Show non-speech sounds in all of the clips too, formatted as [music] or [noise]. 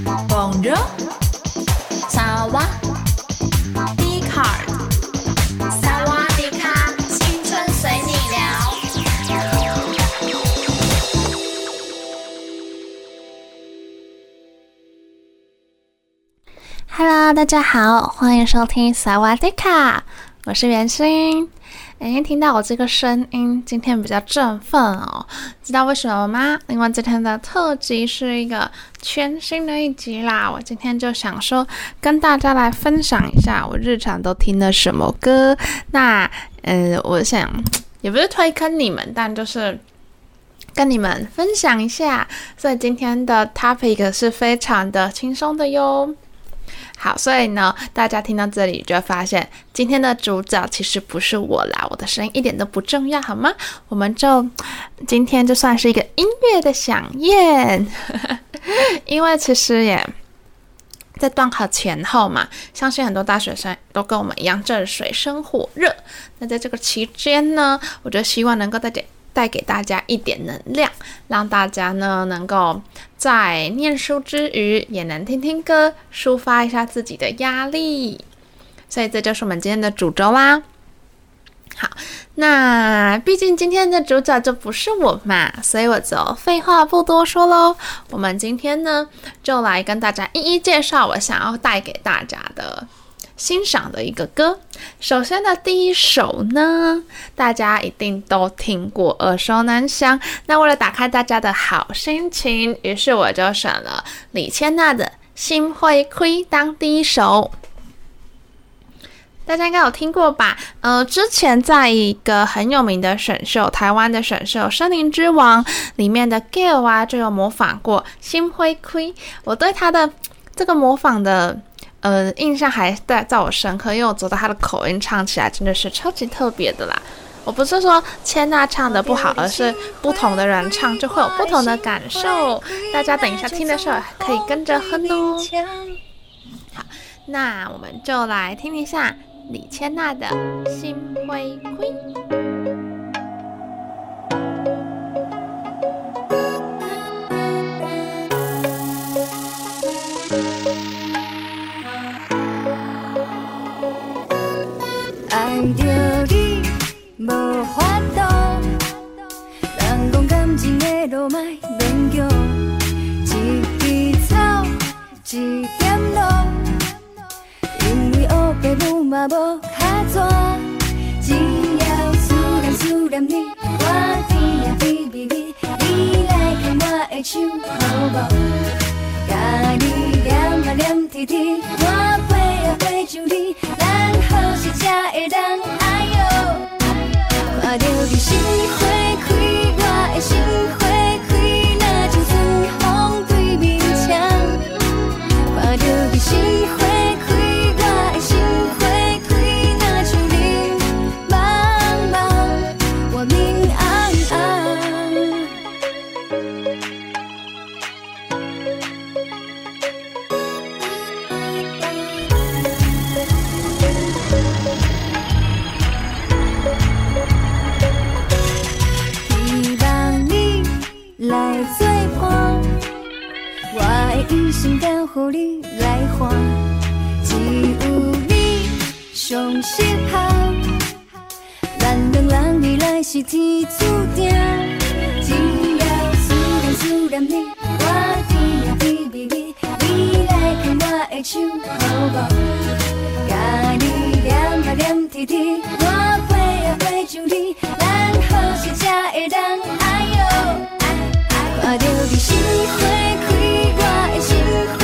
Bonjour，萨瓦迪卡，萨瓦迪卡，青春随你聊。Hello，大家好，欢迎收听萨瓦迪卡，我是袁心。哎，听到我这个声音，今天比较振奋哦。知道为什么吗？因为今天的特辑是一个全新的一集啦。我今天就想说，跟大家来分享一下我日常都听的什么歌。那，呃，我想也不是推坑你们，但就是跟你们分享一下。所以今天的 topic 是非常的轻松的哟。好，所以呢，大家听到这里就发现，今天的主角其实不是我啦，我的声音一点都不重要，好吗？我们就今天就算是一个音乐的饗宴，[laughs] 因为其实也在段考前后嘛，相信很多大学生都跟我们一样，正水深火热。那在这个期间呢，我就希望能够带点。带给大家一点能量，让大家呢能够在念书之余也能听听歌，抒发一下自己的压力。所以这就是我们今天的主轴啦。好，那毕竟今天的主角就不是我嘛，所以我就废话不多说喽。我们今天呢就来跟大家一一介绍我想要带给大家的。欣赏的一个歌，首先的第一首呢，大家一定都听过，耳熟能详。那为了打开大家的好心情，于是我就选了李千娜的《心花开》当第一首。大家应该有听过吧？呃，之前在一个很有名的选秀，台湾的选秀《森林之王》里面的 Gayle 啊，就有模仿过《心花开》。我对他的这个模仿的。呃，印象还在在我深刻，因为我觉得他的口音唱起来真的是超级特别的啦。我不是说千娜唱的不好，而是不同的人唱就会有不同的感受。大家等一下听的时候可以跟着哼哦。好，那我们就来听一下李千娜的《心花开》。爱着你无法度，人讲感情的路卖勉强，一枝草，一点露，因为乌白母嘛无卡纸，只要思念思念你，我甜呀蜜蜜蜜，你来牵我的手好无？甲你念啊念甜甜，我飞呀飞上天，好是这会当爱哟，看着你心花开，我的心你来看，只有你上适合。咱两人未来是天注定，只要思念思念你，我甜蜜蜜蜜蜜，你来看我的手，好不？甲你点啊点滴滴，我陪啊陪着你，咱好是才会人，哎呦，看着你心花开，我的心花。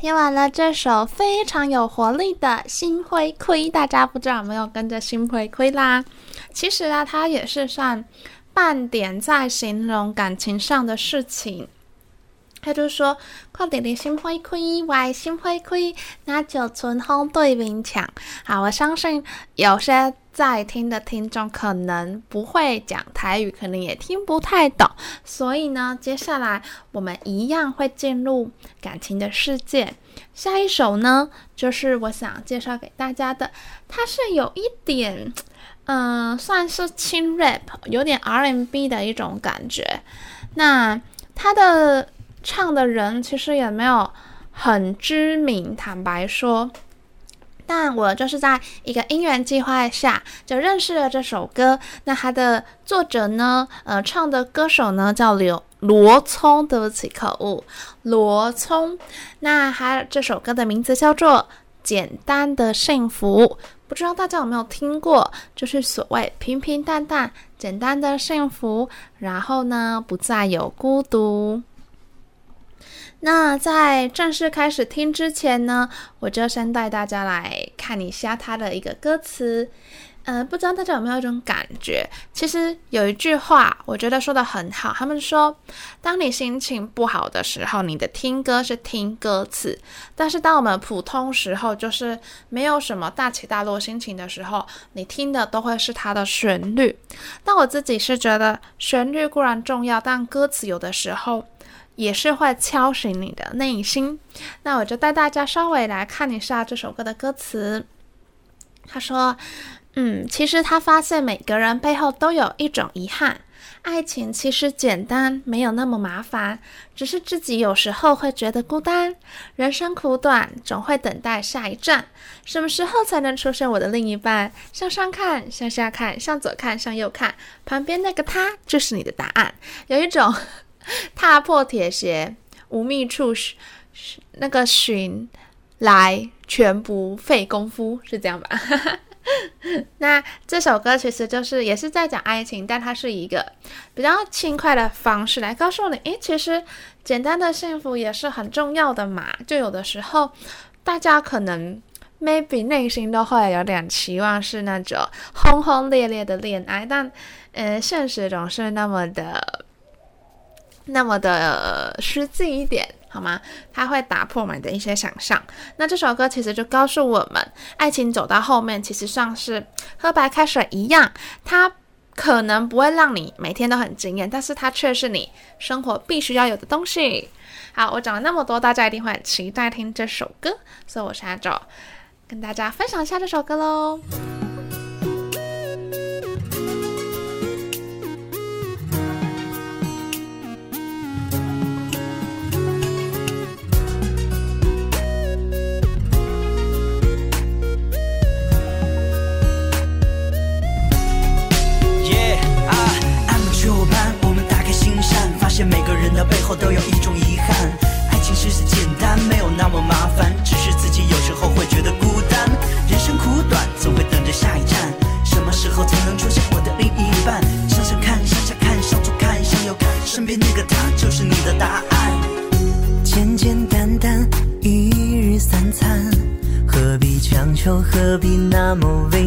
听完了这首非常有活力的《心灰灰》，大家不知道有没有跟着《心灰灰》啦？其实啊，它也是算半点在形容感情上的事情。他就说：“看点点心花开，我心花开，那就春风对面墙。”好，我相信有些在听的听众可能不会讲台语，可能也听不太懂，所以呢，接下来我们一样会进入感情的世界。下一首呢，就是我想介绍给大家的，它是有一点。嗯、算是轻 rap，有点 RMB 的一种感觉。那它的唱的人其实也没有很知名，坦白说。但我就是在一个因缘际会下就认识了这首歌。那他的作者呢，呃，唱的歌手呢叫刘罗聪，对不起，可恶，罗聪。那他这首歌的名字叫做《简单的幸福》。不知道大家有没有听过，就是所谓平平淡淡、简单的幸福，然后呢，不再有孤独。那在正式开始听之前呢，我就先带大家来看一下它的一个歌词。嗯、呃，不知道大家有没有一种感觉？其实有一句话，我觉得说得很好。他们说，当你心情不好的时候，你的听歌是听歌词；但是当我们普通时候，就是没有什么大起大落心情的时候，你听的都会是它的旋律。但我自己是觉得，旋律固然重要，但歌词有的时候也是会敲醒你的内心。那我就带大家稍微来看一下这首歌的歌词。他说。嗯，其实他发现每个人背后都有一种遗憾。爱情其实简单，没有那么麻烦，只是自己有时候会觉得孤单。人生苦短，总会等待下一站。什么时候才能出现我的另一半？向上看，向下看，向左看，向右看，旁边那个他就是你的答案。有一种踏破铁鞋无觅处，那个寻来全不费工夫，是这样吧？[laughs] 那这首歌其实就是也是在讲爱情，但它是一个比较轻快的方式来告诉你，诶，其实简单的幸福也是很重要的嘛。就有的时候，大家可能 maybe 内心都会有点期望是那种轰轰烈烈的恋爱，但嗯，现实总是那么的那么的实际一点。好吗？它会打破我们的一些想象。那这首歌其实就告诉我们，爱情走到后面，其实像是喝白开水一样，它可能不会让你每天都很惊艳，但是它却是你生活必须要有的东西。好，我讲了那么多，大家一定会很期待听这首歌，所以我现在就跟大家分享一下这首歌喽。每个人的背后都有一种遗憾，爱情其实简单，没有那么麻烦，只是自己有时候会觉得孤单。人生苦短，总会等着下一站，什么时候才能出现我的另一半？向上看，向下看，向左看，向右看，身边那个他就是你的答案。简简单单一日三餐，何必强求，何必那么为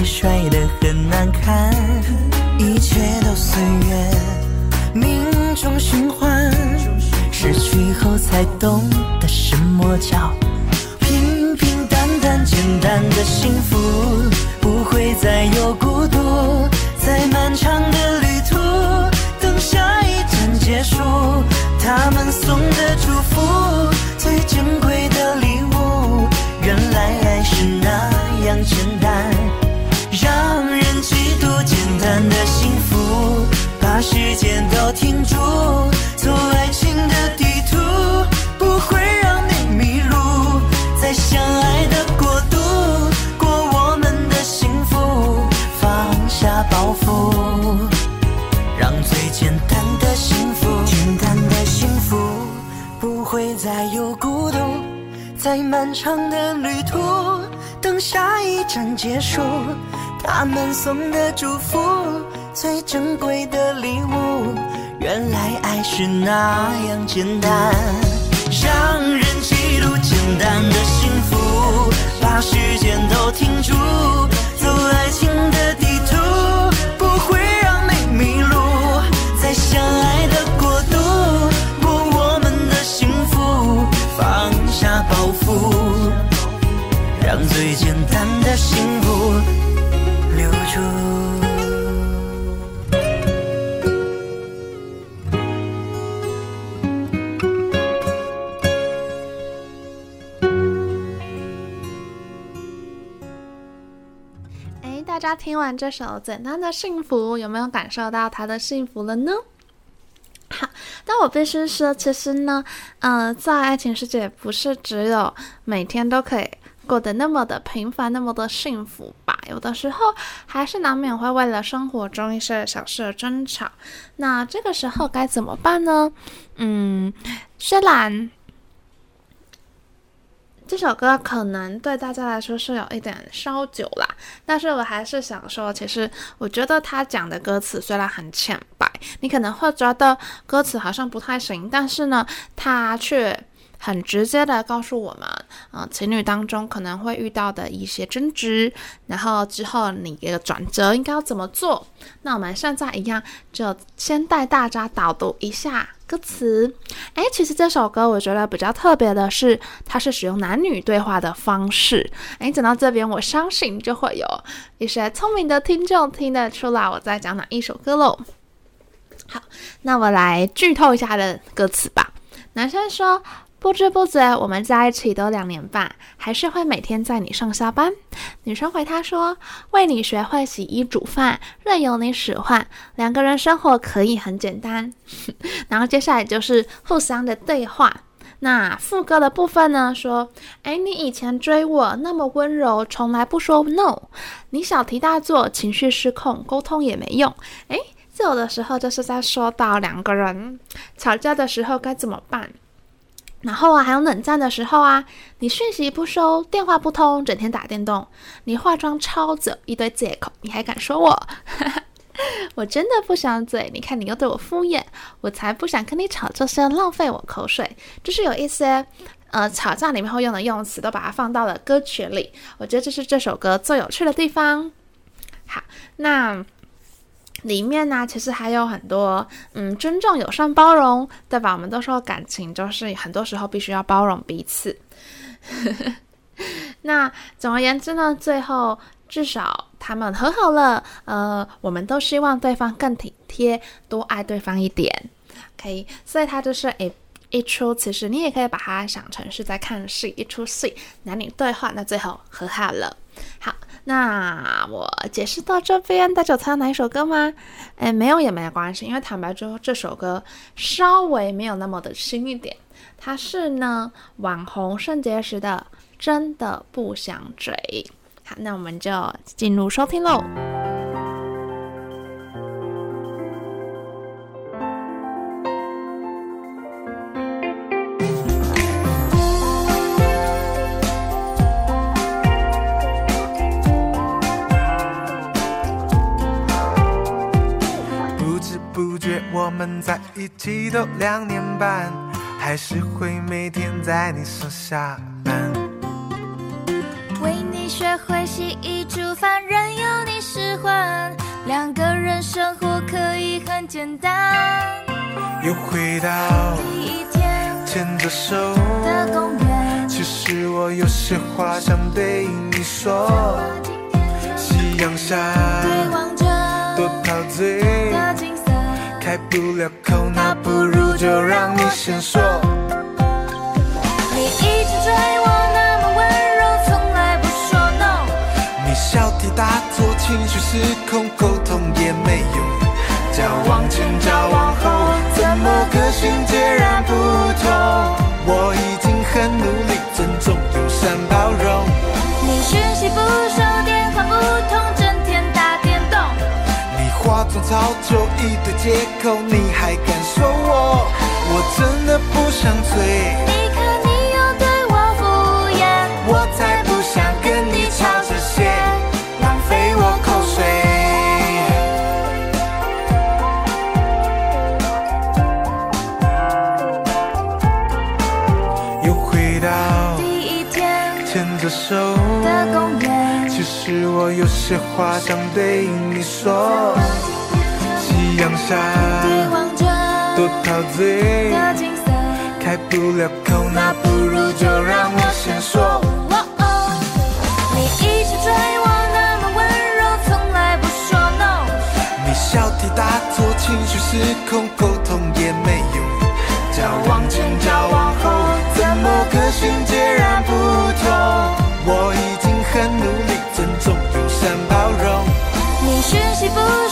你摔得很难看，一切都随缘，命中循环，失去后才懂得什么叫平平淡淡简单的幸福，漫长的旅途。等下一站结束，他们送的祝福，最珍贵的礼物，原来爱是那样简单，让人嫉妒简单的幸福，把时间都停住，最简单的幸福留住。哎，大家听完这首《简单的幸福》，有没有感受到他的幸福了呢？[laughs] 好，但我必须说，其实呢，呃，在爱情世界，不是只有每天都可以。过得那么的平凡，那么的幸福吧？有的时候还是难免会为了生活中一些小事而争吵。那这个时候该怎么办呢？嗯，虽然这首歌可能对大家来说是有一点烧酒啦，但是我还是想说，其实我觉得他讲的歌词虽然很浅白，你可能会觉得歌词好像不太行，但是呢，他却。很直接的告诉我们，嗯、情侣当中可能会遇到的一些争执，然后之后你的转折应该要怎么做？那我们现在一样，就先带大家导读一下歌词。诶，其实这首歌我觉得比较特别的是，它是使用男女对话的方式。诶，讲到这边，我相信就会有一些聪明的听众听得出来我在讲哪一首歌喽。好，那我来剧透一下的歌词吧。男生说。不知不觉，我们在一起都两年半，还是会每天载你上下班。女生回他说：“为你学会洗衣煮饭，任由你使唤，两个人生活可以很简单。[laughs] ”然后接下来就是互相的对话。那副歌的部分呢？说：“哎，你以前追我那么温柔，从来不说 no。你小题大做，情绪失控，沟通也没用。哎，这有的时候就是在说到两个人吵架的时候该怎么办。”然后啊，还有冷战的时候啊，你讯息不收，电话不通，整天打电动，你化妆超久，一堆借口，你还敢说我？[laughs] 我真的不想嘴，你看你又对我敷衍，我才不想跟你吵这些，浪费我口水。就是有一些呃吵架里面会用的用词，都把它放到了歌曲里，我觉得这是这首歌最有趣的地方。好，那。里面呢，其实还有很多，嗯，尊重、友善、包容，对吧？我们都说感情就是很多时候必须要包容彼此。[laughs] 那总而言之呢，最后至少他们和好了。呃，我们都希望对方更体贴，多爱对方一点。OK，所以它就是一一出，其实你也可以把它想成是在看戏，一出戏，男女对话，那最后和好了。好。那我解释到这边，大家有猜到哪一首歌吗？哎，没有也没关系，因为坦白说，这首歌稍微没有那么的新一点。它是呢，网红圣结石的《真的不想追》。好，那我们就进入收听喽。不觉我们在一起都两年半，还是会每天在你上下班。为你学会洗衣煮饭，任由你使唤。两个人生活可以很简单。又回到第一天牵着手的公园，其实我有些话想对你说。夕阳下对望着多陶醉。开不了口，那不如就让你先说。你一直追我那么温柔，从来不说 no。你小题大做，情绪失控，沟通也没用。交往前交往后，怎么个性截然不同？我已经很努力，早就一堆借口，你还敢说我？我真的不想醉。你看，你又对我敷衍，我再不想跟你吵这些，浪费我口水。又回到第一天牵的手的公园，其实我有些话想对你说。夕阳下，多陶醉的景色，开不了口，那不如就让我先说。你一直追我那么温柔，从来不说 no。你小题大做，情绪失控，沟通也没用。交往前交往后，怎么个性截然不同？我已经很努力，尊重友善包容。你讯息不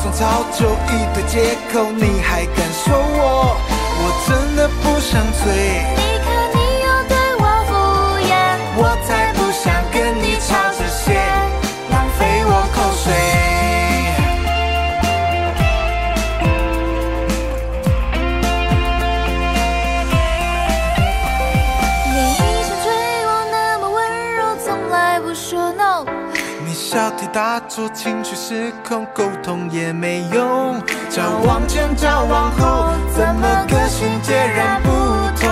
总找着，一堆借口，你还敢说我？我真的不想醉。说情绪失控，沟通也没用。照往前照往后，怎么个性截然不同？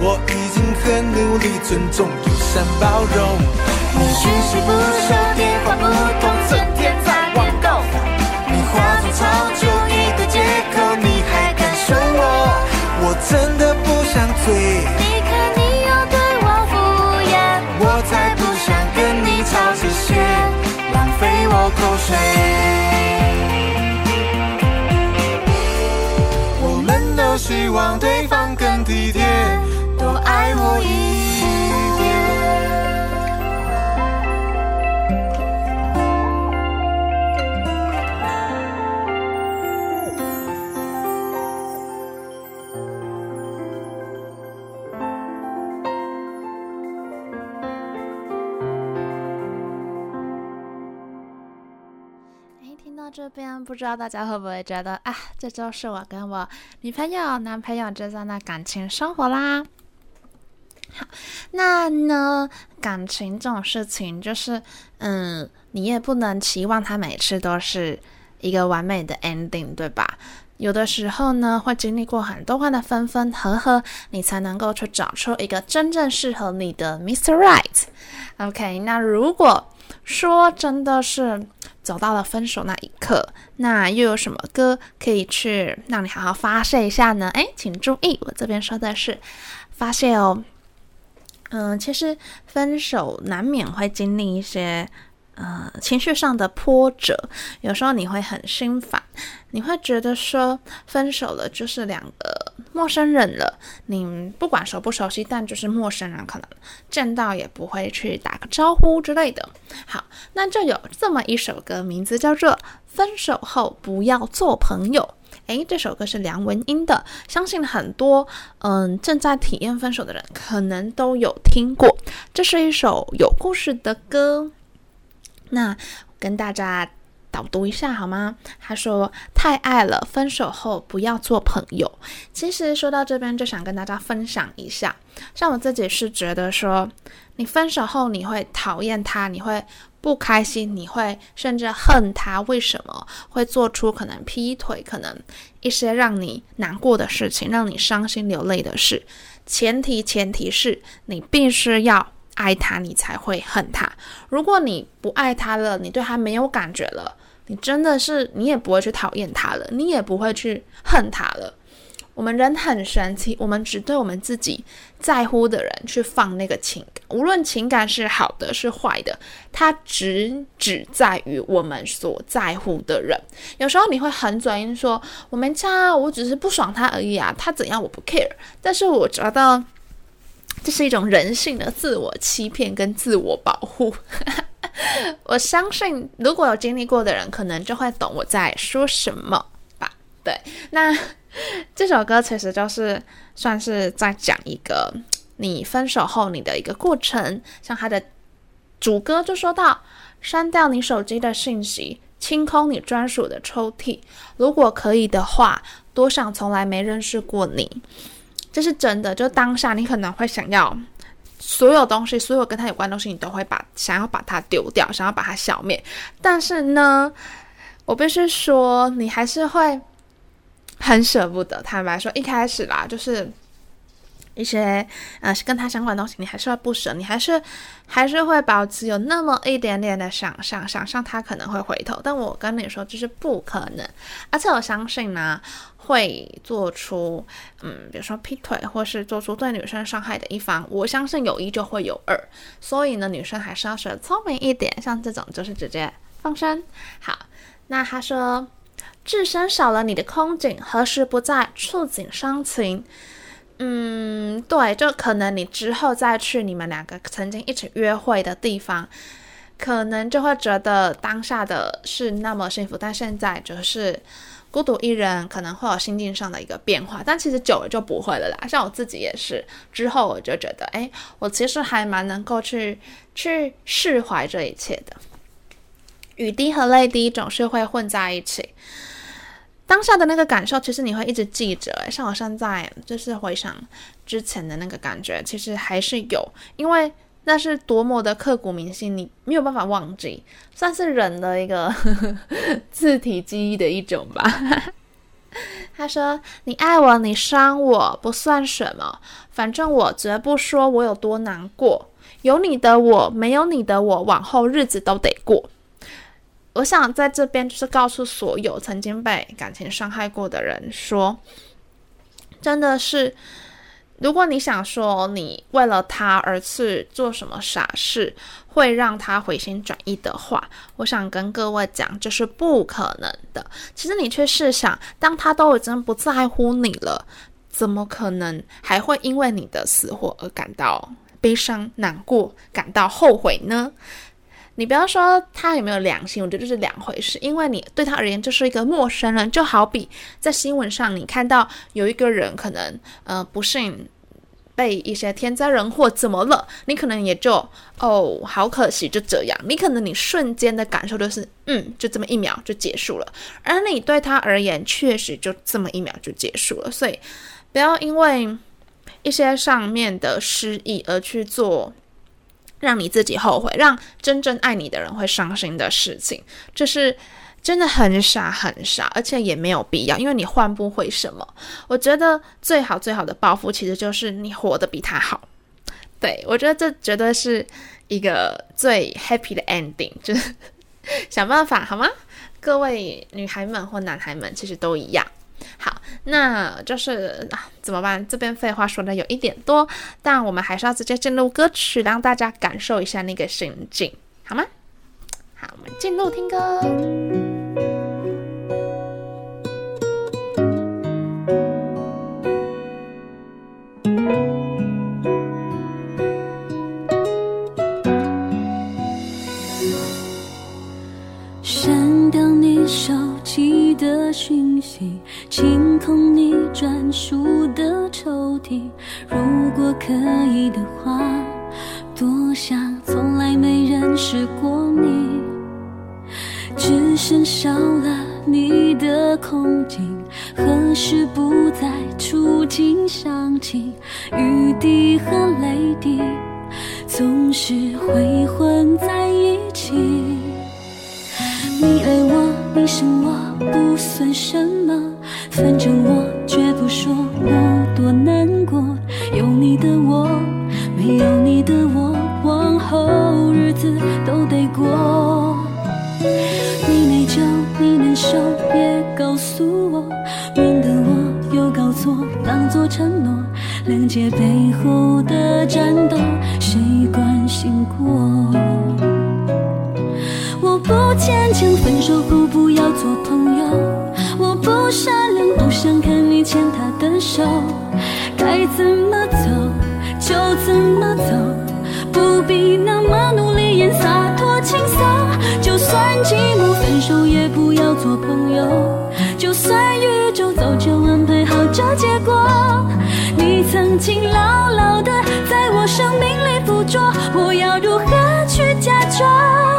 我已经很努力，尊重友善包容。你讯息不收，电话不通，望对边不知道大家会不会觉得啊，这就是我跟我女朋友、男朋友之间的感情生活啦。好，那呢，感情这种事情，就是嗯，你也不能期望它每次都是一个完美的 ending，对吧？有的时候呢，会经历过很多话的分分合合，你才能够去找出一个真正适合你的 Mr. Right。OK，那如果说真的是。走到了分手那一刻，那又有什么歌可以去让你好好发泄一下呢？诶，请注意，我这边说的是发泄哦。嗯，其实分手难免会经历一些呃情绪上的波折，有时候你会很心烦，你会觉得说分手了就是两个。陌生人了，你不管熟不熟悉，但就是陌生人，可能见到也不会去打个招呼之类的。好，那就有这么一首歌，名字叫做《分手后不要做朋友》。诶，这首歌是梁文音的，相信很多嗯正在体验分手的人可能都有听过。这是一首有故事的歌，那跟大家。导读一下好吗？他说：“太爱了，分手后不要做朋友。”其实说到这边，就想跟大家分享一下。像我自己是觉得说，你分手后你会讨厌他，你会不开心，你会甚至恨他。为什么会做出可能劈腿，可能一些让你难过的事情，让你伤心流泪的事？前提前提是你必须要爱他，你才会恨他。如果你不爱他了，你对他没有感觉了，你真的是你也不会去讨厌他了，你也不会去恨他了。我们人很神奇，我们只对我们自己在乎的人去放那个情感，无论情感是好的是坏的，它只只在于我们所在乎的人。有时候你会很嘴硬说：“我没差，我只是不爽他而已啊，他怎样我不 care。”但是我觉得这是一种人性的自我欺骗跟自我保护。[laughs] 我相信，如果有经历过的人，可能就会懂我在说什么吧。对，那。[laughs] 这首歌其实就是算是在讲一个你分手后你的一个过程，像他的主歌就说到：删掉你手机的信息，清空你专属的抽屉。如果可以的话，多想从来没认识过你。这是真的，就当下你可能会想要所有东西，所有跟他有关的东西，你都会把想要把它丢掉，想要把它消灭。但是呢，我必须说，你还是会。很舍不得，坦白说，一开始啦，就是一些呃跟他相关的东西，你还是会不舍，你还是还是会保持有那么一点点的想象，想象他可能会回头。但我跟你说，这是不可能。而且我相信呢，会做出嗯，比如说劈腿，或是做出对女生伤害的一方，我相信有一就会有二。所以呢，女生还是要学聪明一点，像这种就是直接放生。好，那他说。置身少了你的空景，何时不再触景伤情？嗯，对，就可能你之后再去你们两个曾经一起约会的地方，可能就会觉得当下的是那么幸福，但现在就是孤独一人，可能会有心境上的一个变化。但其实久了就不会了啦。像我自己也是，之后我就觉得，哎，我其实还蛮能够去去释怀这一切的。雨滴和泪滴总是会混在一起。当下的那个感受，其实你会一直记着。像我现在就是回想之前的那个感觉，其实还是有，因为那是多么的刻骨铭心，你没有办法忘记，算是人的一个呵呵自体记忆的一种吧。他说：“你爱我，你伤我，不算什么，反正我绝不说我有多难过。有你的我，没有你的我，往后日子都得过。”我想在这边就是告诉所有曾经被感情伤害过的人说，真的是，如果你想说你为了他而去做什么傻事，会让他回心转意的话，我想跟各位讲，这是不可能的。其实你去试想，当他都已经不在乎你了，怎么可能还会因为你的死活而感到悲伤、难过、感到后悔呢？你不要说他有没有良心，我觉得这是两回事。因为你对他而言就是一个陌生人，就好比在新闻上你看到有一个人可能呃不幸被一些天灾人祸怎么了，你可能也就哦好可惜就这样。你可能你瞬间的感受就是嗯就这么一秒就结束了，而你对他而言确实就这么一秒就结束了。所以不要因为一些上面的失意而去做。让你自己后悔，让真正爱你的人会伤心的事情，这是真的很傻很傻，而且也没有必要，因为你换不回什么。我觉得最好最好的报复，其实就是你活得比他好。对，我觉得这绝对是一个最 happy 的 ending，就是想办法好吗？各位女孩们或男孩们，其实都一样。好，那就是啊，怎么办？这边废话说的有一点多，但我们还是要直接进入歌曲，让大家感受一下那个心境，好吗？好，我们进入听歌。少了你的空景，何时不再触景伤情？雨滴和泪滴总是会混在一起。你爱我，你伤我，不算什么，谅解背后的战斗，谁关心过？我不坚强，分手后不要做朋友。我不善良，不想看你牵他的手。该怎么走就怎么走，不必那么努力演洒脱轻松。就算寂寞，分手也不要做朋友。就算宇宙早就安排好这结果，曾经牢牢的在我生命里捕捉，我要如何去假装？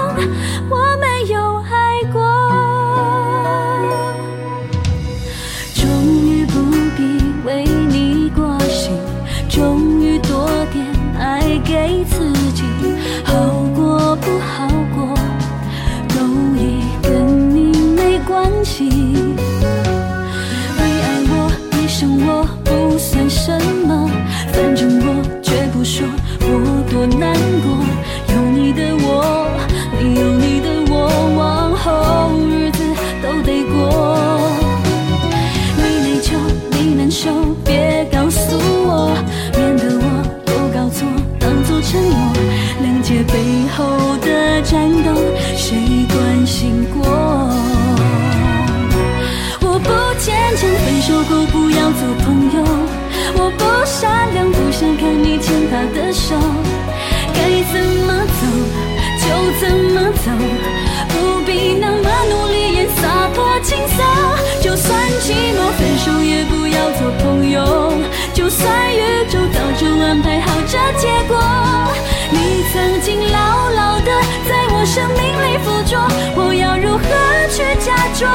装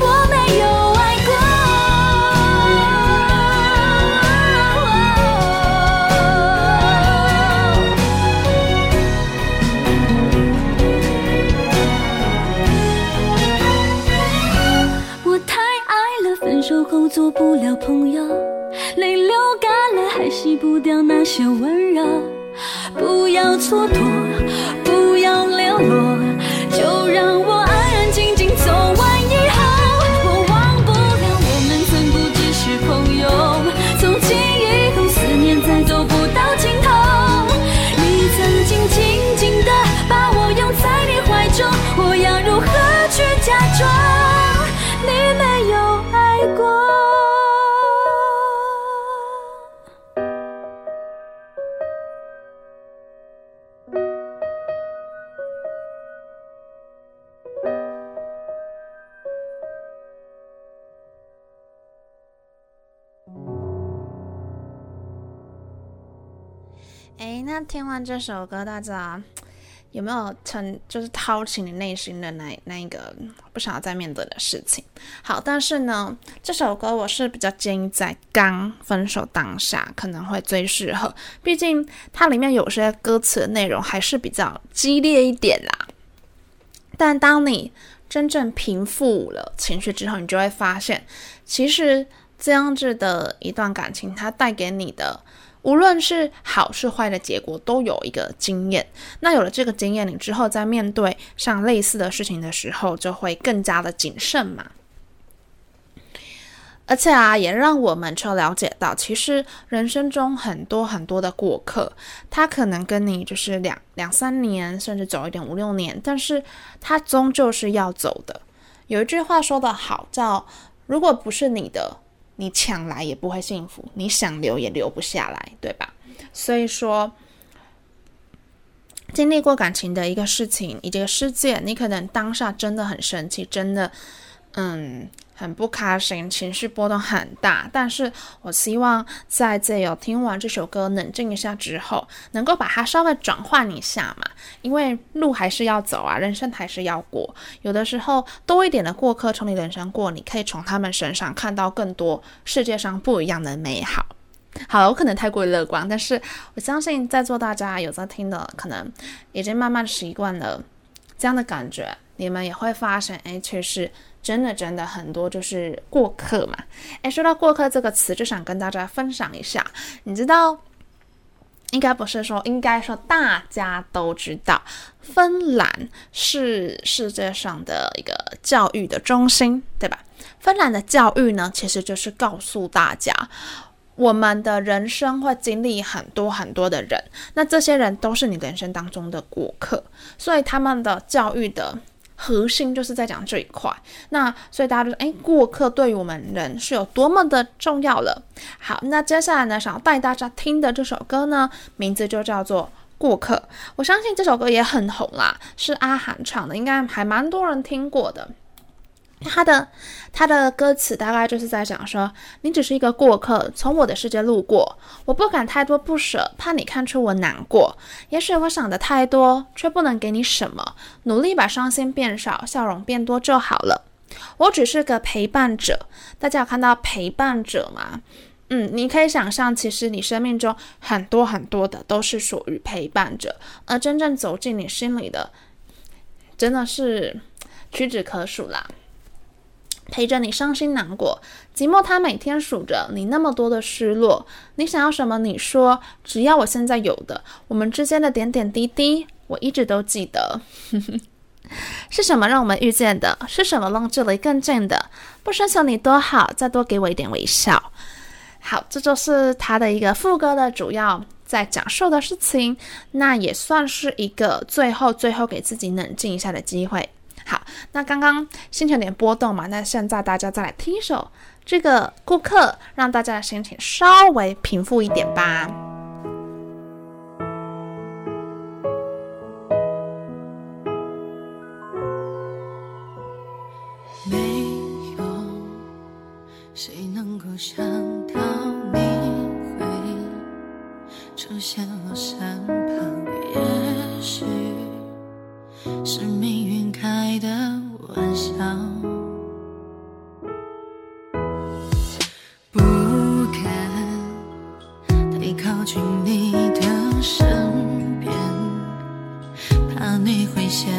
我没有爱过。我太爱了，分？手后做不了朋友，泪流干了还洗不掉那些温柔。不要蹉跎，那听完这首歌，大家 [tsk] 有没有曾就是掏起你内心的那那一个不想要再面对的事情？好，但是呢，这首歌我是比较建议在刚分手当下可能会最适合，毕竟它里面有些歌词的内容还是比较激烈一点啦。但当你真正平复了情绪之后，你就会发现，其实这样子的一段感情，它带给你的。无论是好是坏的结果，都有一个经验。那有了这个经验，你之后在面对像类似的事情的时候，就会更加的谨慎嘛。而且啊，也让我们去了解到，其实人生中很多很多的过客，他可能跟你就是两两三年，甚至走一点五六年，但是他终究是要走的。有一句话说得好，叫“如果不是你的”。你抢来也不会幸福，你想留也留不下来，对吧？所以说，经历过感情的一个事情，你这个世界，你可能当下真的很生气，真的，嗯。很不开心，情绪波动很大。但是我希望在这有听完这首歌冷静一下之后，能够把它稍微转换一下嘛。因为路还是要走啊，人生还是要过。有的时候多一点的过客从你人生过，你可以从他们身上看到更多世界上不一样的美好。好，我可能太过于乐观，但是我相信在座大家有在听的，可能已经慢慢习惯了这样的感觉。你们也会发现，哎，确实。真的真的很多就是过客嘛，诶，说到过客这个词，就想跟大家分享一下。你知道，应该不是说，应该说大家都知道，芬兰是世界上的一个教育的中心，对吧？芬兰的教育呢，其实就是告诉大家，我们的人生会经历很多很多的人，那这些人都是你人生当中的过客，所以他们的教育的核心就是在讲这一块。那所以大家就说，哎，过客对于我们人是有多么的重要了。好，那接下来呢，想要带大家听的这首歌呢，名字就叫做《过客》。我相信这首歌也很红啦，是阿涵唱的，应该还蛮多人听过的。他的他的歌词大概就是在讲说，你只是一个过客，从我的世界路过，我不敢太多不舍，怕你看出我难过。也许我想的太多，却不能给你什么，努力把伤心变少，笑容变多就好了。我只是个陪伴者，大家有看到陪伴者吗？嗯，你可以想象，其实你生命中很多很多的都是属于陪伴者，而真正走进你心里的，真的是屈指可数啦。陪着你伤心难过，寂寞他每天数着你那么多的失落。你想要什么？你说，只要我现在有的，我们之间的点点滴滴，我一直都记得。[laughs] 是什么让我们遇见的？是什么让距离更近的？不奢求你多好，再多给我一点微笑。好，这就是他的一个副歌的主要在讲述的事情。那也算是一个最后最后给自己冷静一下的机会。好，那刚刚心情有点波动嘛，那现在大家再来听一首这个顾客，让大家的心情稍微平复一点吧。没有谁能够想到你会出现我身旁，也许是命运。开的玩笑，不敢太靠近你的身边，怕你会嫌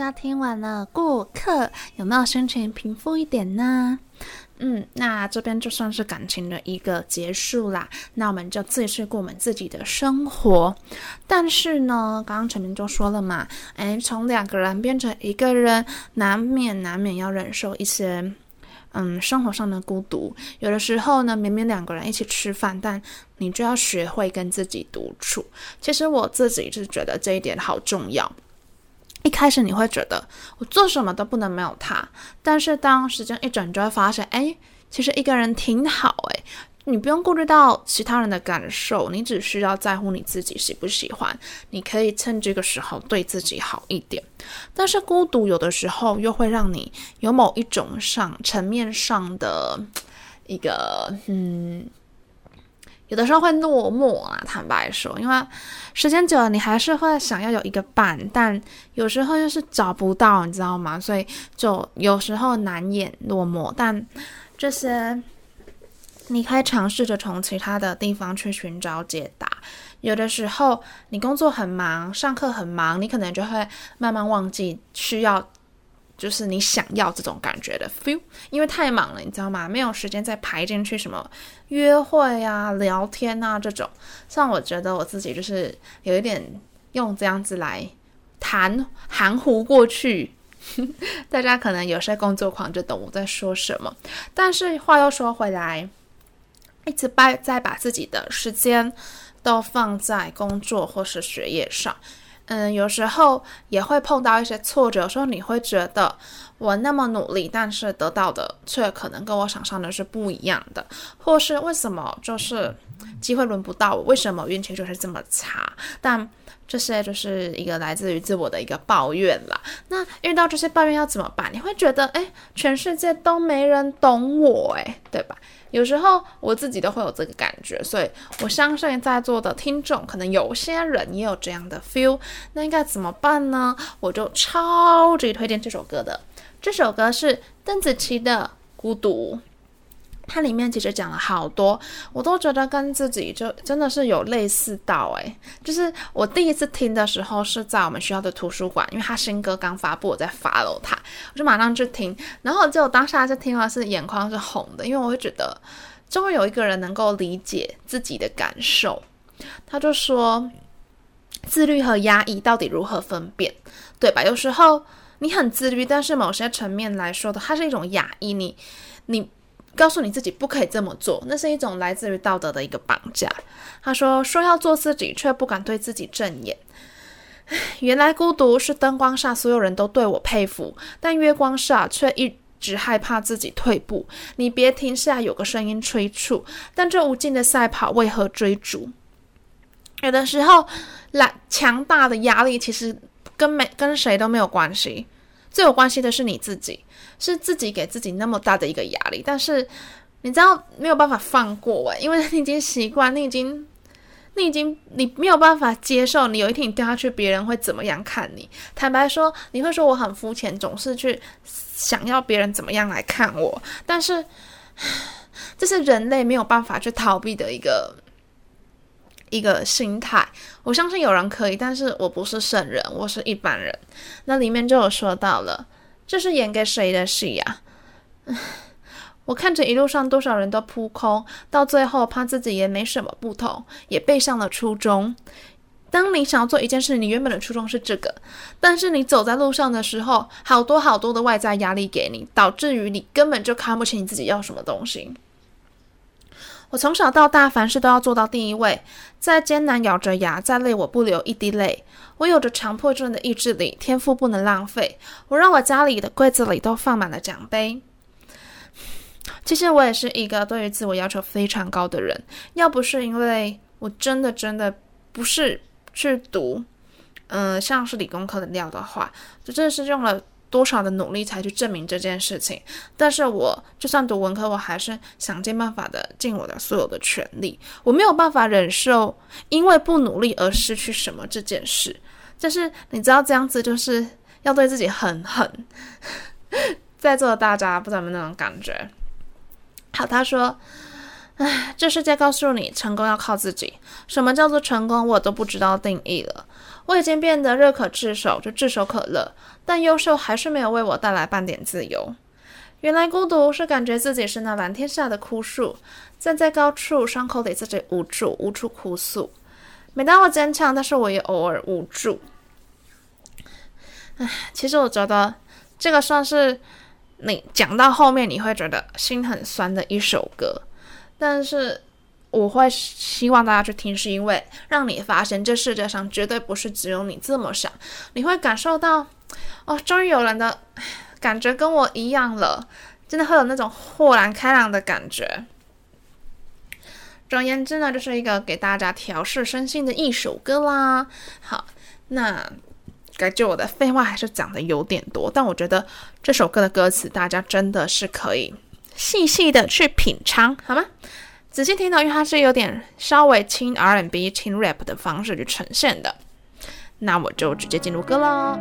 大家听完了过客，有没有心情平复一点呢？嗯，那这边就算是感情的一个结束啦。那我们就继续过我们自己的生活。但是呢，刚刚陈明就说了嘛，哎，从两个人变成一个人，难免难免要忍受一些，嗯，生活上的孤独。有的时候呢，明明两个人一起吃饭，但你就要学会跟自己独处。其实我自己是觉得这一点好重要。一开始你会觉得我做什么都不能没有他，但是当时间一转，就会发现，哎，其实一个人挺好，哎，你不用顾虑到其他人的感受，你只需要在乎你自己喜不喜欢，你可以趁这个时候对自己好一点。但是孤独有的时候又会让你有某一种上层面上的一个，嗯。有的时候会落寞啊，坦白说，因为时间久了，你还是会想要有一个伴，但有时候又是找不到，你知道吗？所以就有时候难掩落寞。但这些你可以尝试着从其他的地方去寻找解答。有的时候你工作很忙，上课很忙，你可能就会慢慢忘记需要。就是你想要这种感觉的 feel，因为太忙了，你知道吗？没有时间再排进去什么约会啊、聊天啊这种。像我觉得我自己就是有一点用这样子来谈含糊过去，[laughs] 大家可能有些工作狂就懂我在说什么。但是话又说回来，一直把再把自己的时间都放在工作或是学业上。嗯，有时候也会碰到一些挫折，说你会觉得我那么努力，但是得到的却可能跟我想象的是不一样的，或是为什么就是机会轮不到我，为什么运气就是这么差？但这些就是一个来自于自我的一个抱怨啦。那遇到这些抱怨要怎么办？你会觉得，诶，全世界都没人懂我，诶，对吧？有时候我自己都会有这个感觉，所以我相信在座的听众可能有些人也有这样的 feel。那应该怎么办呢？我就超级推荐这首歌的。这首歌是邓紫棋的《孤独》，它里面其实讲了好多，我都觉得跟自己就真的是有类似到诶。就是我第一次听的时候是在我们学校的图书馆，因为他新歌刚发布，我在 follow 他，我就马上去听，然后就当下就听了是眼眶是红的，因为我会觉得终于有一个人能够理解自己的感受。他就说，自律和压抑到底如何分辨，对吧？有时候你很自律，但是某些层面来说的，它是一种压抑。你，你告诉你自己不可以这么做，那是一种来自于道德的一个绑架。他说，说要做自己，却不敢对自己正眼。[sighs] 原来孤独是灯光下所有人都对我佩服，但月光下却一直害怕自己退步。你别停下，有个声音催促，但这无尽的赛跑为何追逐？有的时候，来强大的压力其实跟没跟谁都没有关系，最有关系的是你自己，是自己给自己那么大的一个压力。但是你知道没有办法放过诶，因为你已经习惯，你已经，你已经，你没有办法接受，你有一天你掉下去，别人会怎么样看你？坦白说，你会说我很肤浅，总是去想要别人怎么样来看我。但是这是人类没有办法去逃避的一个。一个心态，我相信有人可以，但是我不是圣人，我是一般人。那里面就有说到了，这是演给谁的戏呀？[laughs] 我看着一路上多少人都扑空，到最后怕自己也没什么不同，也背上了初衷。当你想要做一件事，你原本的初衷是这个，但是你走在路上的时候，好多好多的外在压力给你，导致于你根本就看不清你自己要什么东西。我从小到大，凡事都要做到第一位，再艰难咬着牙，再累我不流一滴泪。我有着强迫症的意志力，天赋不能浪费。我让我家里的柜子里都放满了奖杯。其实我也是一个对于自我要求非常高的人，要不是因为我真的真的不是。去读，嗯、像是理工科的料的话，就真的是用了多少的努力才去证明这件事情。但是我就算读文科，我还是想尽办法的尽我的所有的全力。我没有办法忍受因为不努力而失去什么这件事。就是你知道这样子，就是要对自己很狠。在座的大家不知道有没有那种感觉？好，他说。唉，这世界告诉你，成功要靠自己。什么叫做成功，我都不知道定义了。我已经变得热可炙手，就炙手可热，但优秀还是没有为我带来半点自由。原来孤独是感觉自己是那蓝天下的枯树，站在高处，伤口里自己无助，无处哭诉。每当我坚强，但是我也偶尔无助。唉，其实我觉得这个算是你讲到后面你会觉得心很酸的一首歌。但是我会希望大家去听，是因为让你发现这世界上绝对不是只有你这么想，你会感受到，哦，终于有人的 [sighs] 感觉跟我一样了，真的会有那种豁然开朗的感觉。总而言之呢，就是一个给大家调试身心的一首歌啦。好，那感觉我的废话还是讲的有点多，但我觉得这首歌的歌词大家真的是可以。细细的去品尝，好吗？仔细听到，因为它是有点稍微轻 R&B、轻 rap 的方式去呈现的。那我就直接进入歌了。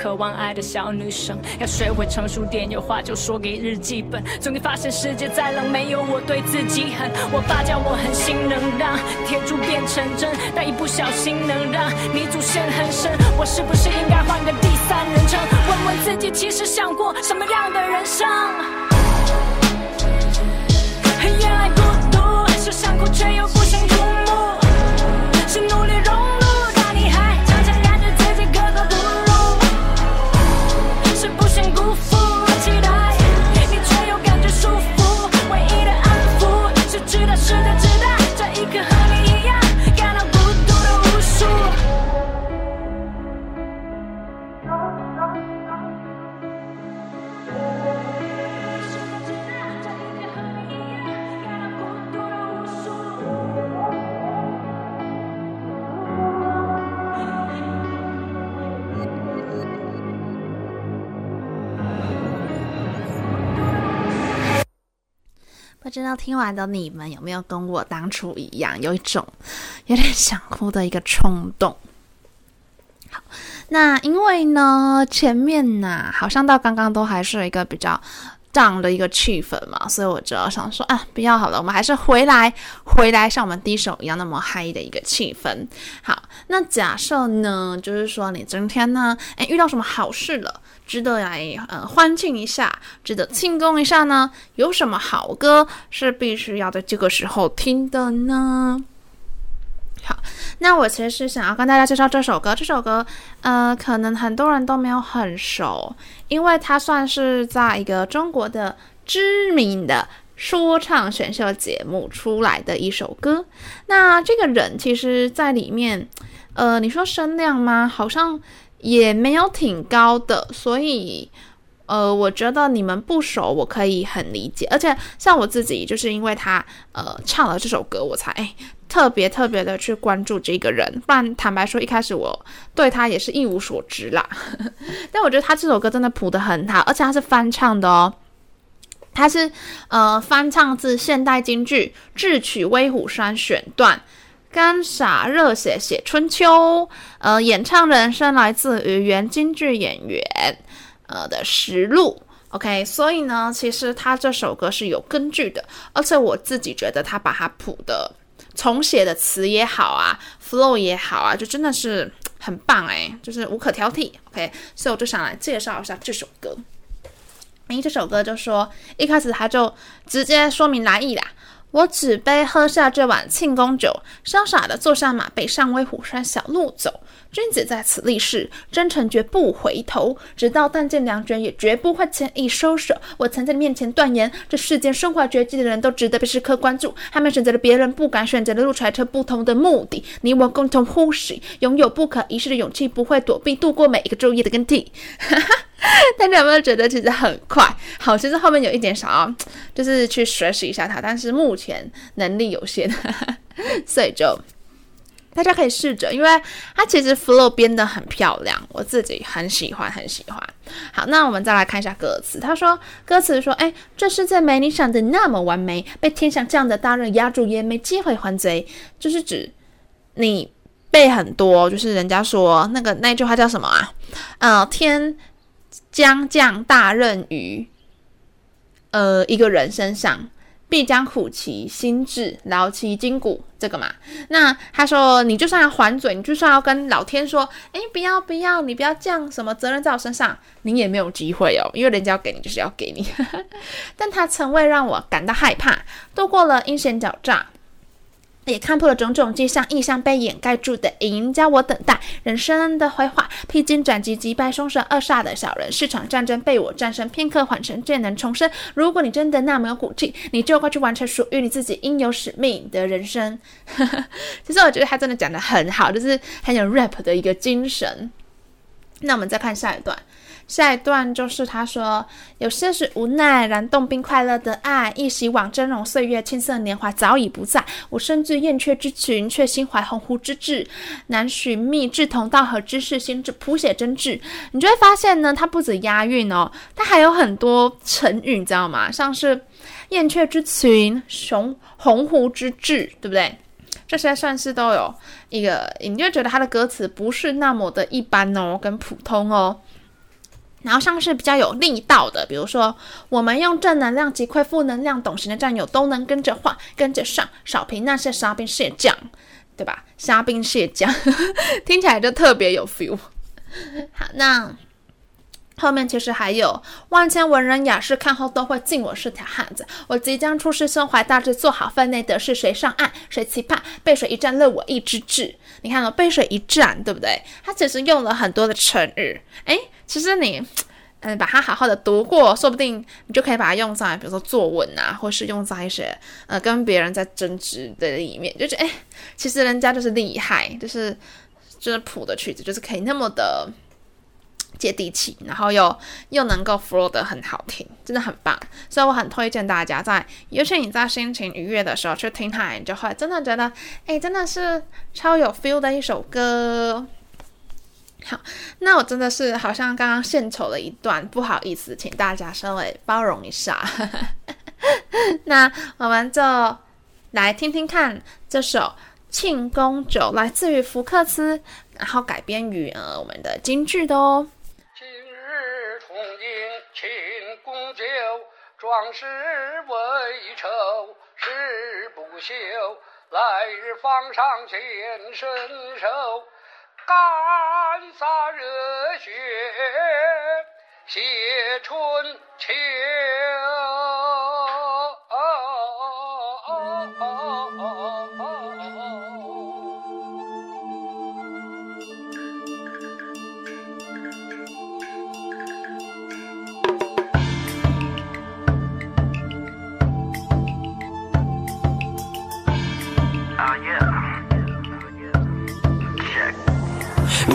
渴望爱的小女生，要学会成熟点，有话就说给日记本。终于发现世界再冷，没有我对自己狠。我爸教我狠心能让铁柱变成针，但一不小心能让泥足陷很深。我是不是应该换个第三人称，问问自己，其实想过什么样的人生？原来孤独是想哭却又不想哭。不知道听完的你们有没有跟我当初一样，有一种有点想哭的一个冲动？好，那因为呢，前面呐、好像到刚刚都还是一个比较 down 的一个气氛嘛，所以我就想说啊，不要好了，我们还是回来，回来像我们第一首一样那么嗨的一个气氛。好，那假设呢，就是说你今天呢，诶，遇到什么好事了？值得来呃欢庆一下，值得庆功一下呢？有什么好歌是必须要在这个时候听的呢？好，那我其实是想要跟大家介绍这首歌。这首歌呃，可能很多人都没有很熟，因为它算是在一个中国的知名的说唱选秀节目出来的一首歌。那这个人其实，在里面，呃，你说声量吗？好像。也没有挺高的，所以，呃，我觉得你们不熟，我可以很理解。而且像我自己，就是因为他呃唱了这首歌，我才特别特别的去关注这个人。不然坦白说，一开始我对他也是一无所知啦。[laughs] 但我觉得他这首歌真的谱得很好，而且他是翻唱的哦。他是呃翻唱自现代京剧智取威虎山选段。干洒热血写春秋，呃，演唱人生来自于原京剧演员，呃的实录。OK，所以呢，其实他这首歌是有根据的，而且我自己觉得他把它谱的重写的词也好啊，flow 也好啊，就真的是很棒哎，就是无可挑剔。OK，所以我就想来介绍一下这首歌。哎这首歌就说一开始他就直接说明来意啦。我举杯喝下这碗庆功酒，潇洒的坐上马背上威虎山小路走。君子在此立誓，真诚绝不回头。直到弹尽粮绝，也绝不会轻易收手。我曾在你面前断言，这世间身怀绝技的人都值得被时刻关注。他们选择了别人不敢选择的路，揣测不同的目的。你我共同呼吸，拥有不可一世的勇气，不会躲避，度过每一个昼夜的更替。哈哈。大家有没有觉得其实很快？好，其实后面有一点想要，就是去学习一下它，但是目前能力有限，所以就大家可以试着，因为它其实 flow 编得很漂亮，我自己很喜欢，很喜欢。好，那我们再来看一下歌词。他说，歌词说，哎，这世界没你想的那么完美，被天想这样的大任压住也没机会还嘴，就是指你背很多，就是人家说那个那句话叫什么啊？呃，天。将降大任于，呃，一个人身上，必将苦其心志，劳其筋骨，这个嘛。那他说，你就算要还嘴，你就算要跟老天说，哎，不要不要，你不要这样什么责任在我身上，你也没有机会哦，因为人家要给你就是要给你。[laughs] 但他从未让我感到害怕，度过了阴险狡诈。也看破了种种迹象，异象被掩盖住的赢家，我等待人生的辉煌，披荆斩棘，击败凶神恶煞的小人，是场战争被我战胜，片刻缓神便能重生。如果你真的那么有骨气，你就快去完成属于你自己应有使命的人生。[laughs] 其实我觉得他真的讲得很好，就是很有 rap 的一个精神。那我们再看下一段。下一段就是他说，有些是无奈，燃动并快乐的爱，忆昔往峥嵘岁月，青涩年华早已不在。我身具燕雀之群，却心怀鸿鹄之志，难寻觅志同道合之士，心志谱写真挚。你就会发现呢，它不止押韵哦，它还有很多成语，你知道吗？像是燕雀之群，雄鸿鹄之志，对不对？这些算是都有一个，你就觉得他的歌词不是那么的一般哦，跟普通哦。然后像是比较有力道的，比如说我们用正能量击溃负能量，懂行的战友都能跟着换，跟着上，少平那些虾兵蟹将，对吧？虾兵蟹将 [laughs] 听起来就特别有 feel。好，那后面其实还有万千文人雅士看后都会敬我是条汉子，我即将出师，胸怀大志，做好分内的事，谁上岸谁期盼，背水一战，乐我意之志。你看哦，背水一战，对不对？他其实用了很多的成语，诶，其实你，嗯，把它好好的读过，说不定你就可以把它用在，比如说作文啊，或是用在一些呃跟别人在争执的里面，就觉得诶，其实人家就是厉害，就是就是谱的曲子，就是可以那么的。接地气，然后又又能够 flow 得很好听，真的很棒，所以我很推荐大家在，尤其你在心情愉悦的时候去听它，你就会真的觉得，哎，真的是超有 feel 的一首歌。好，那我真的是好像刚刚献丑了一段，不好意思，请大家稍微包容一下。[laughs] 那我们就来听听看这首《庆功酒》，来自于福克斯，然后改编于呃我们的京剧的哦。壮士为仇，誓不休。来日方长显身手，干洒热血写春秋。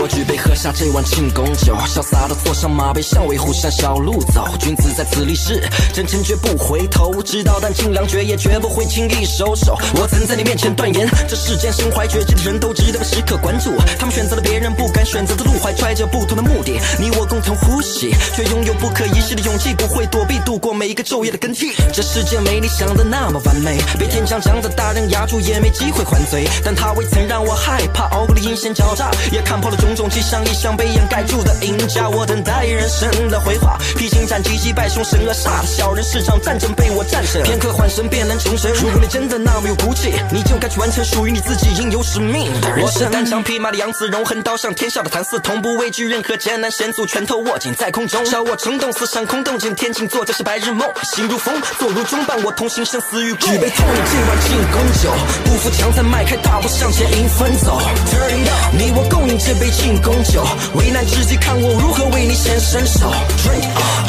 举杯喝下这碗庆功酒，潇洒的坐上马背，向渭湖山小路走。君子在此立誓，真诚绝不回头。知道弹尽粮绝，也绝不会轻易收手。我曾在你面前断言，这世间身怀绝技的人都值得被时刻关注。他们选择了别人不敢选择的路，怀揣着不同的目的。你我共同呼吸，却拥有不可一世的勇气，不会躲避，度过每一个昼夜的更替。这世界没你想的那么完美，被天将降的大任压住也没机会还嘴。但他未曾让我害怕，熬过了阴险狡诈，也看破了。种种迹象，一项被掩盖住的赢家，我等待人生的回话披荆斩棘，击败凶神恶煞的小人，是场战争被我战胜。片刻缓神便能重生。如果你真的那么有骨气，你就该去完成属于你自己应有使命人生。我是单枪匹马的杨子荣，横刀向天下的谭嗣同，不畏惧任何艰难险阻，拳头握紧在空中。笑我冲动似闪空洞见天晴，做这是白日梦。心如风，坐如钟，伴我同行，生死与共。举杯痛饮这碗庆功酒，不服强再迈开大步向前迎风走。Turn up，你我共饮这杯。庆功酒，危难之际看我如何为你显身手。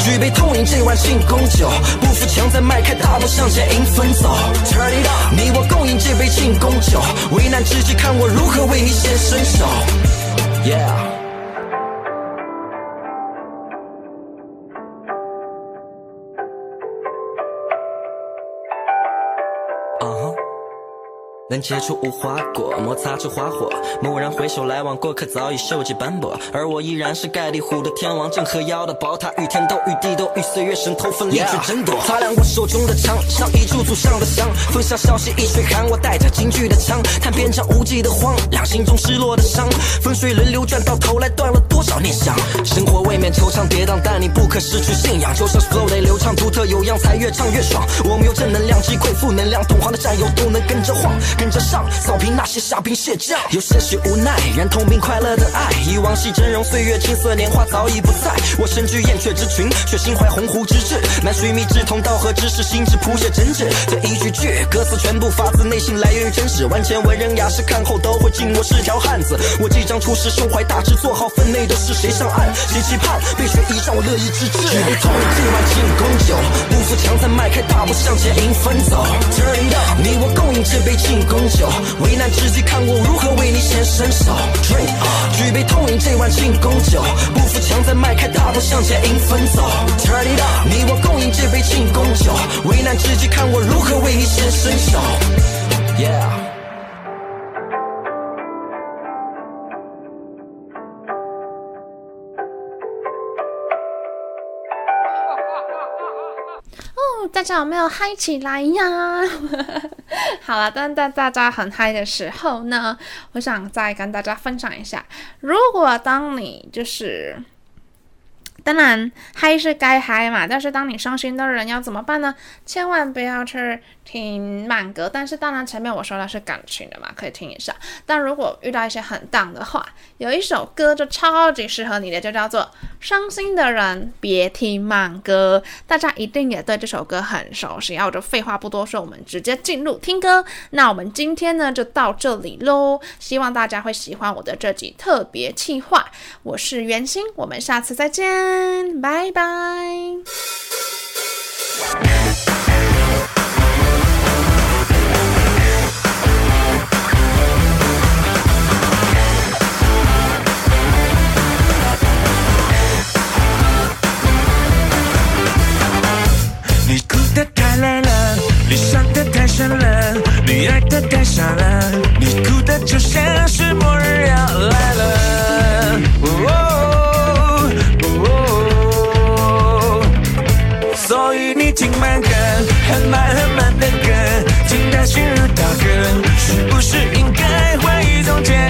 举杯痛饮这碗庆功酒，不服强再迈开大步向前迎风走。Turn it up，你我共饮这杯庆功酒，危难之际看我如何为你显身手。Yeah。能结出无花果，摩擦出花火。蓦然回首，来往过客早已锈迹斑驳，而我依然是盖地虎的天王，镇河妖的宝塔，与天斗，与地斗，与岁月神偷奋力去争夺。擦亮我手中的枪，像一柱祖上的香。风沙消息一水寒，我带着京剧的腔，叹边疆无际的荒凉，心中失落的伤。风水轮流转，到头来断了多少念想？生活未免惆怅跌宕，但你不可失去信仰。就像 flow 得流畅，独特有样，才越唱越爽。我们有正能量击溃负能量，懂行的战友都能跟着晃。跟着上，扫平那些虾兵蟹将，有些许无奈，燃通并快乐的爱。以往昔峥嵘岁月，青涩年华早已不在。我身居燕雀之群，却心怀鸿鹄之志。乃须弥志同道合之士，心智谱写真挚。这一句句歌词全部发自内心，来源于真实。万千文人雅士看后都会敬我是条汉子。我即将出师，胸怀大志，做好分内的事。谁上岸，谁期盼？背水一战，我乐意之至。举杯痛饮这碗庆功酒，不服强再迈开大步向前迎风走。Turn it up，你我共饮这杯庆功酒，危难之际看我如何为你先伸手。Drink，举杯痛饮这碗庆功酒，不服强再迈开大步向前迎风走。Turn it up，你我共饮这杯庆功酒，危难之际看我如何为你先伸手。Yeah。大家有没有嗨起来呀？[laughs] 好了，但在大家很嗨的时候呢，我想再跟大家分享一下，如果当你就是。当然，嗨是该嗨嘛，但是当你伤心的人要怎么办呢？千万不要去听慢歌。但是当然，前面我说的是感情的嘛，可以听一下。但如果遇到一些很荡的话，有一首歌就超级适合你的，就叫做《伤心的人别听慢歌》。大家一定也对这首歌很熟悉。然后我就废话不多说，我们直接进入听歌。那我们今天呢就到这里喽，希望大家会喜欢我的这集特别企划。我是袁心，我们下次再见。拜拜。你哭得太累了，你伤得太深了，你爱得太傻了，你哭得就像是末日要来了。听慢歌很慢很慢的歌听的心如刀割是不是应该换一种节